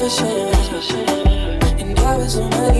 for. And I was on my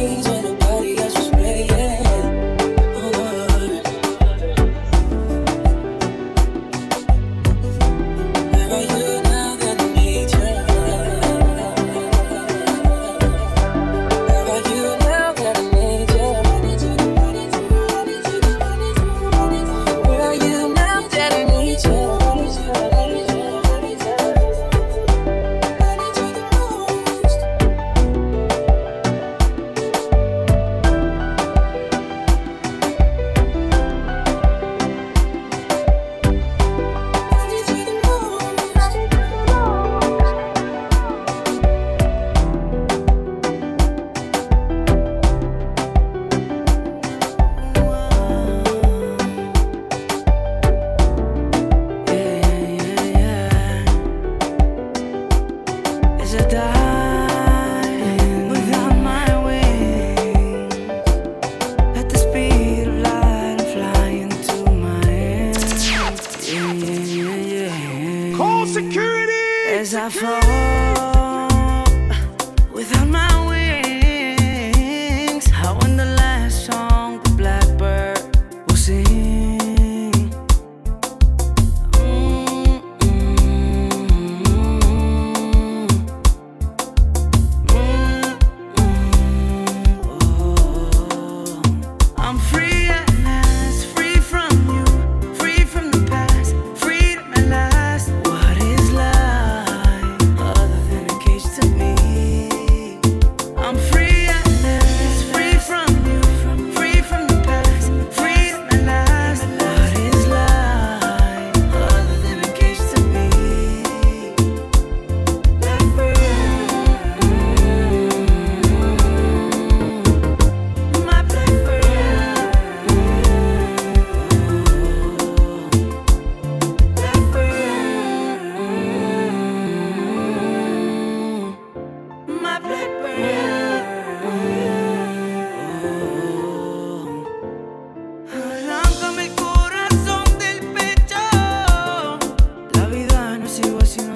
写我心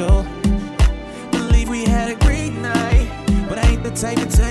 special. Believe we had a great night, but I ain't the type to take.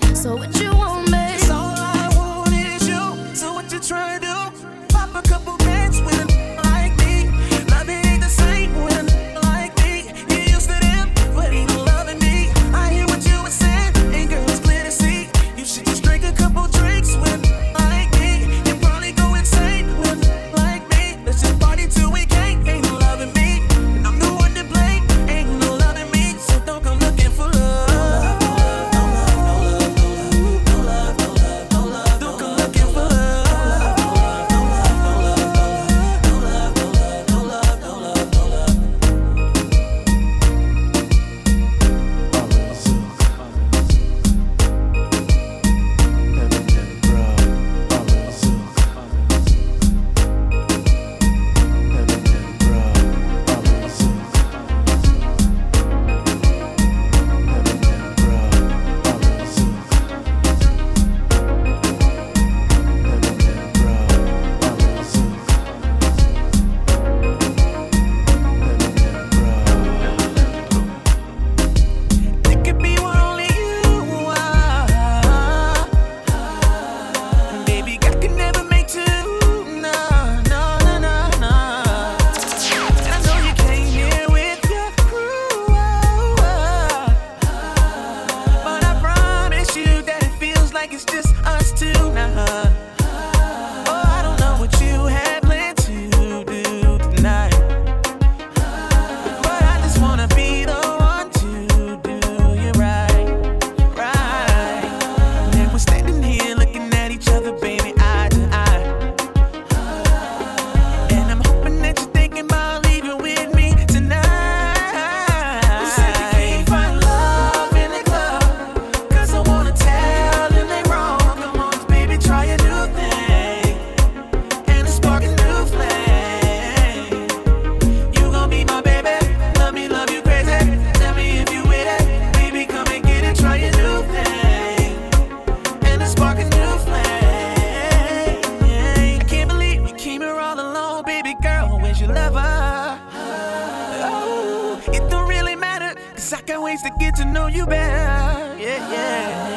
Try it yeah.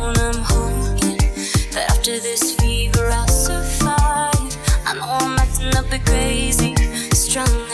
on, I'm hoping that after this fever I'll survive. I know I'm acting up a bit crazy, strong.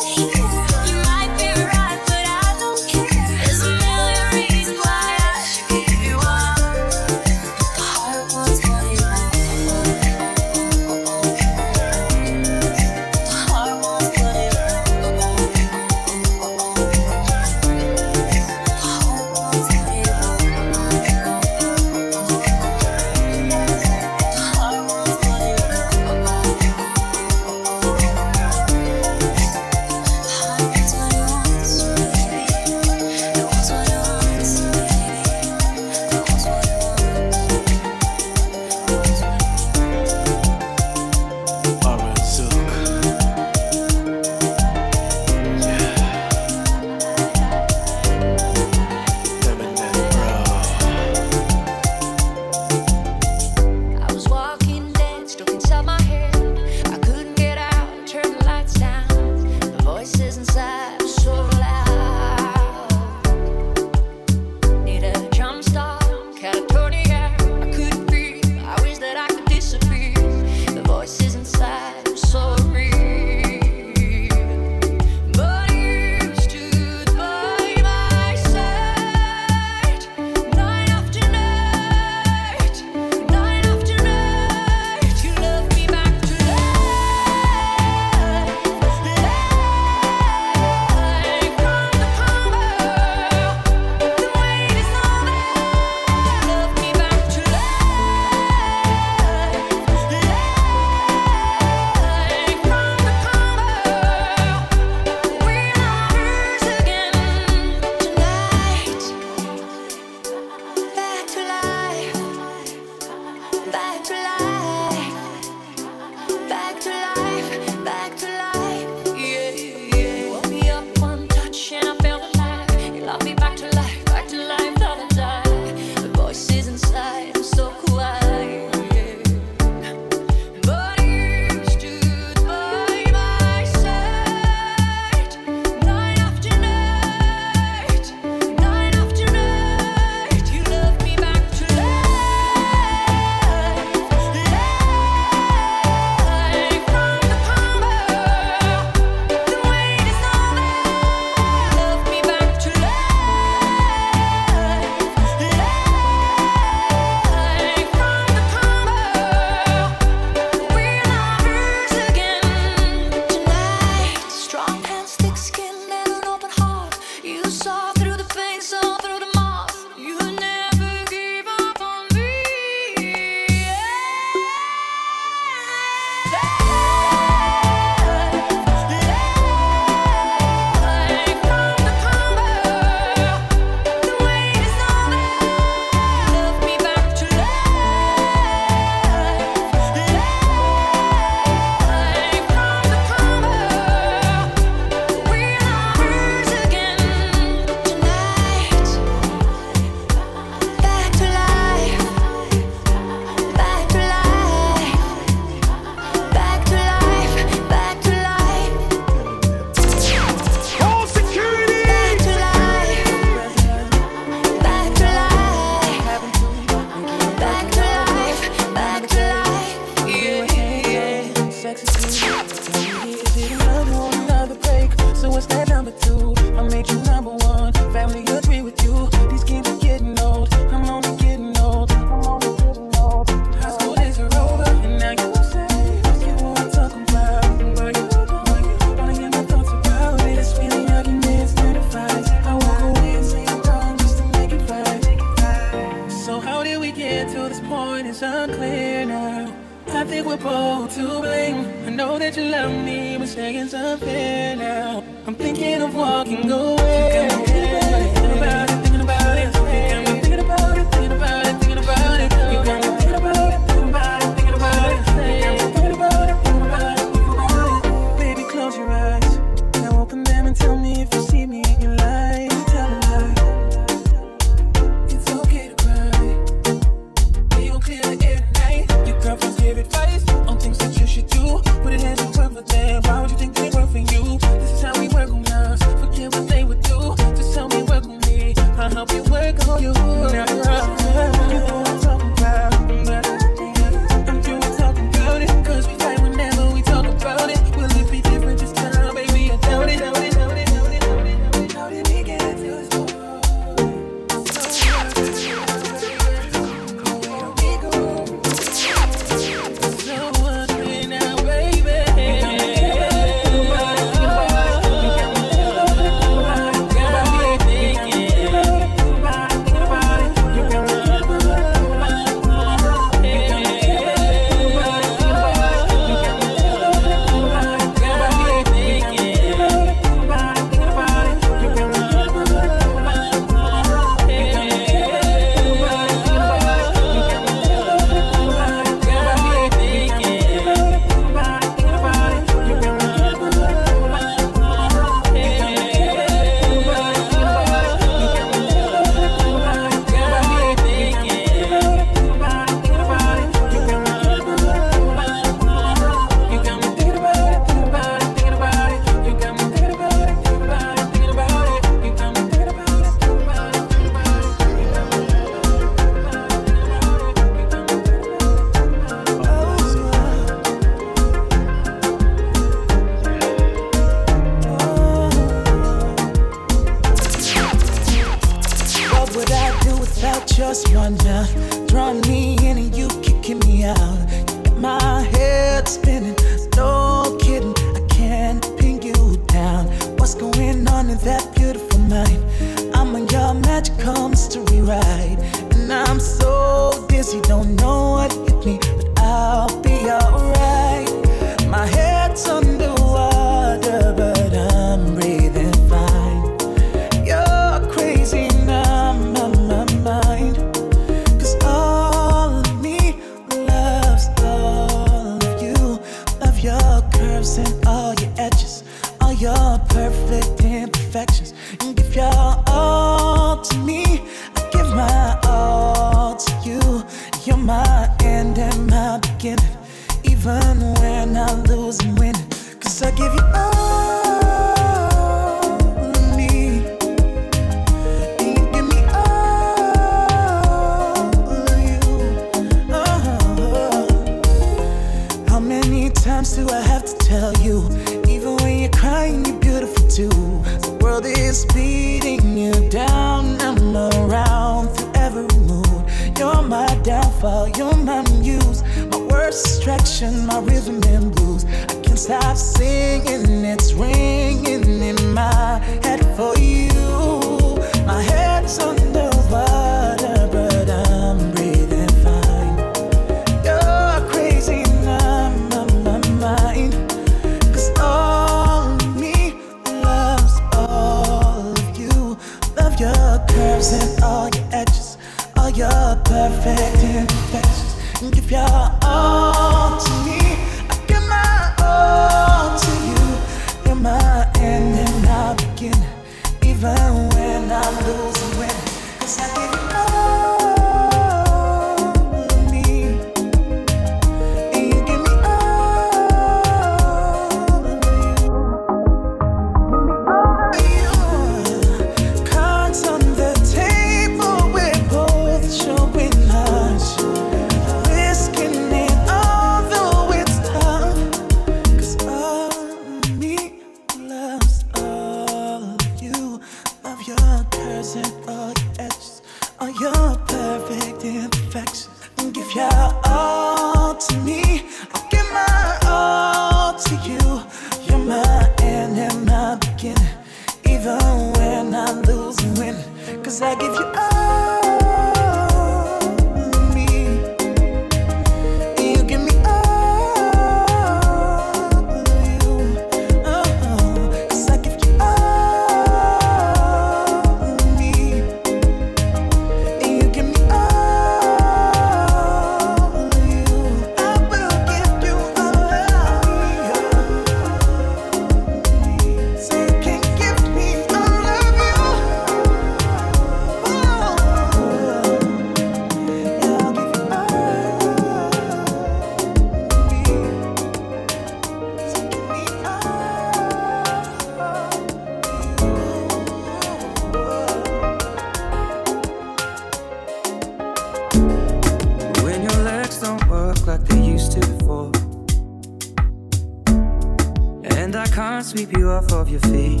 sweep you off of your feet?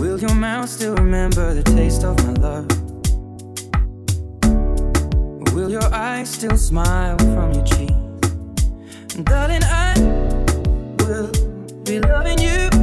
Will your mouth still remember the taste of my love? Will your eyes still smile from your cheek? Darling, I will be loving you.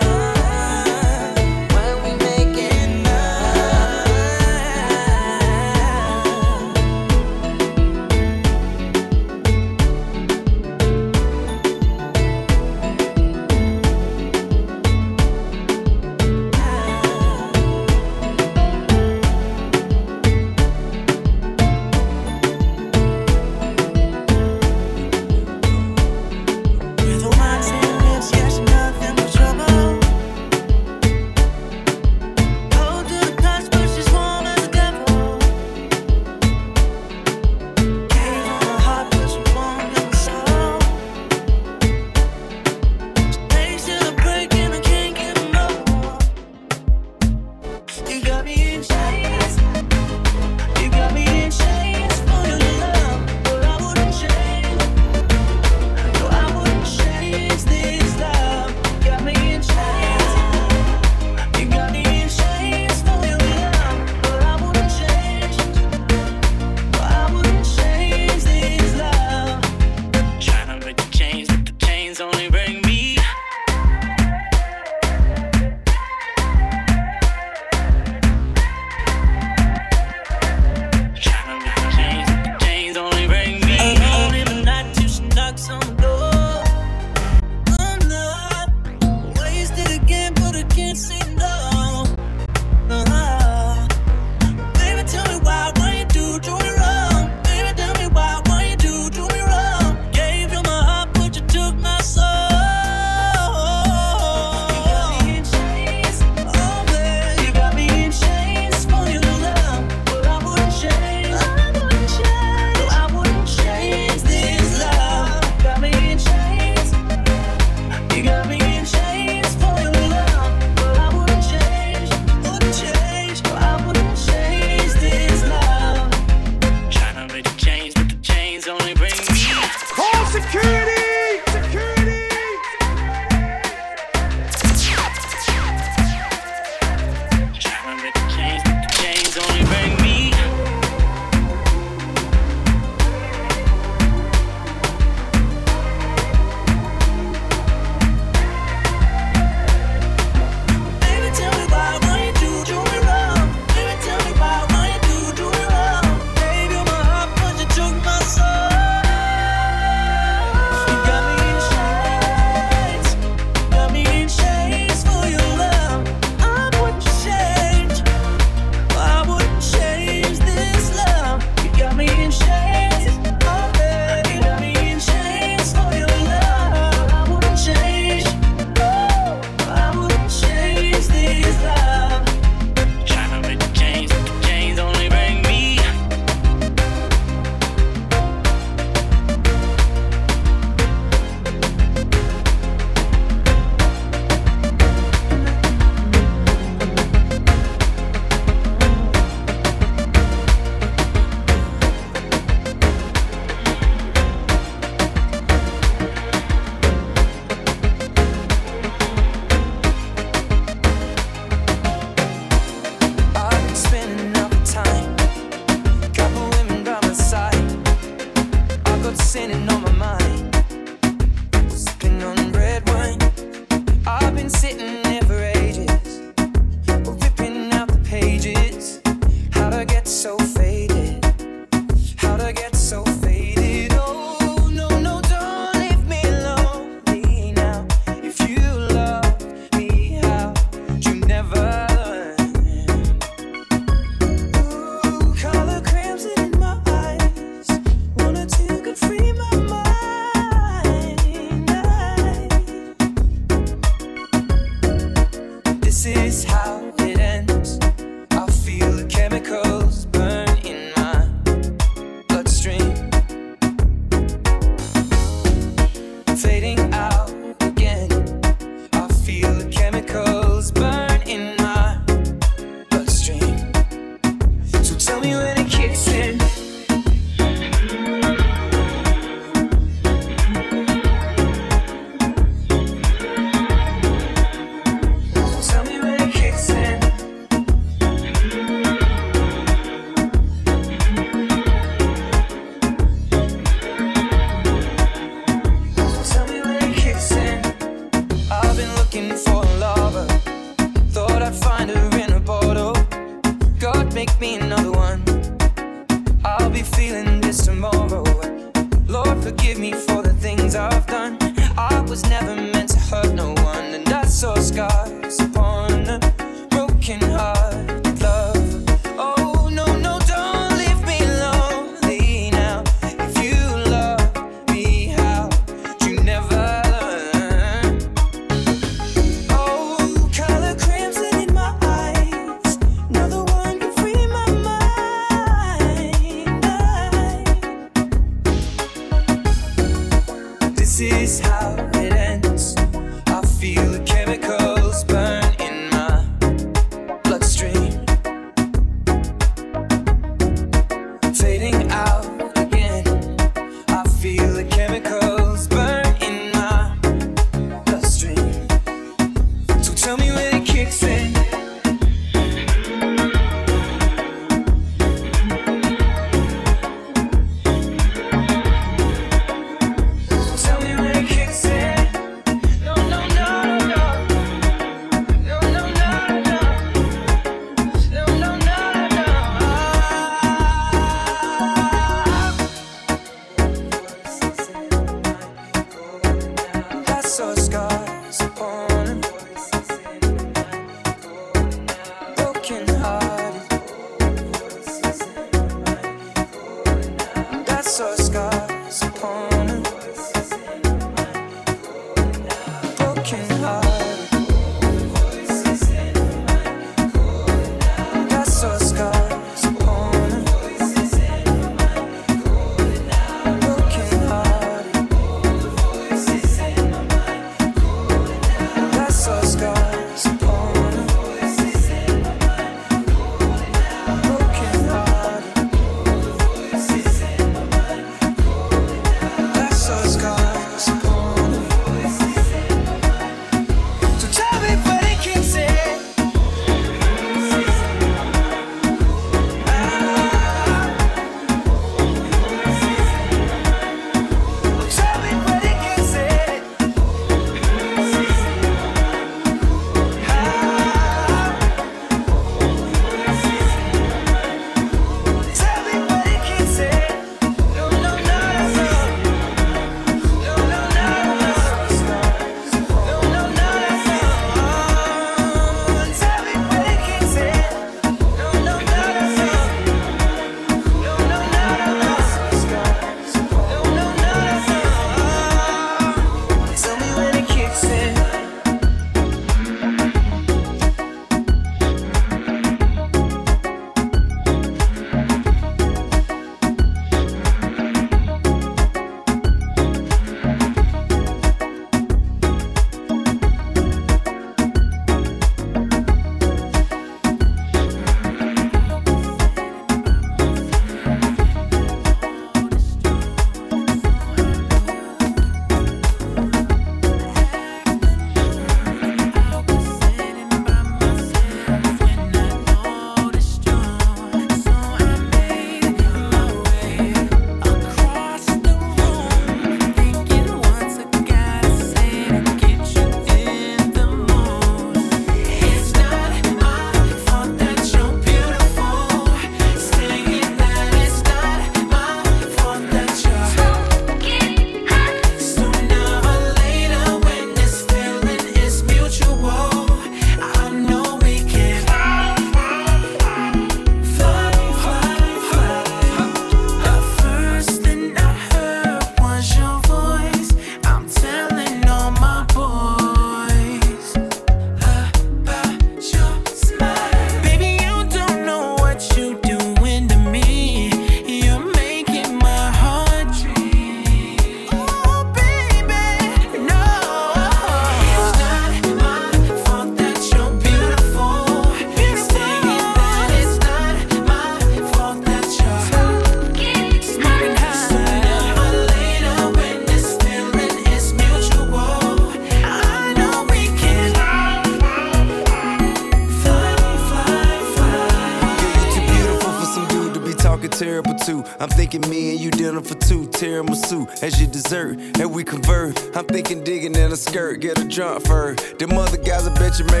dessert, and we convert. I'm thinking digging in a skirt, get a drunk fur. Them other guys, I bet you make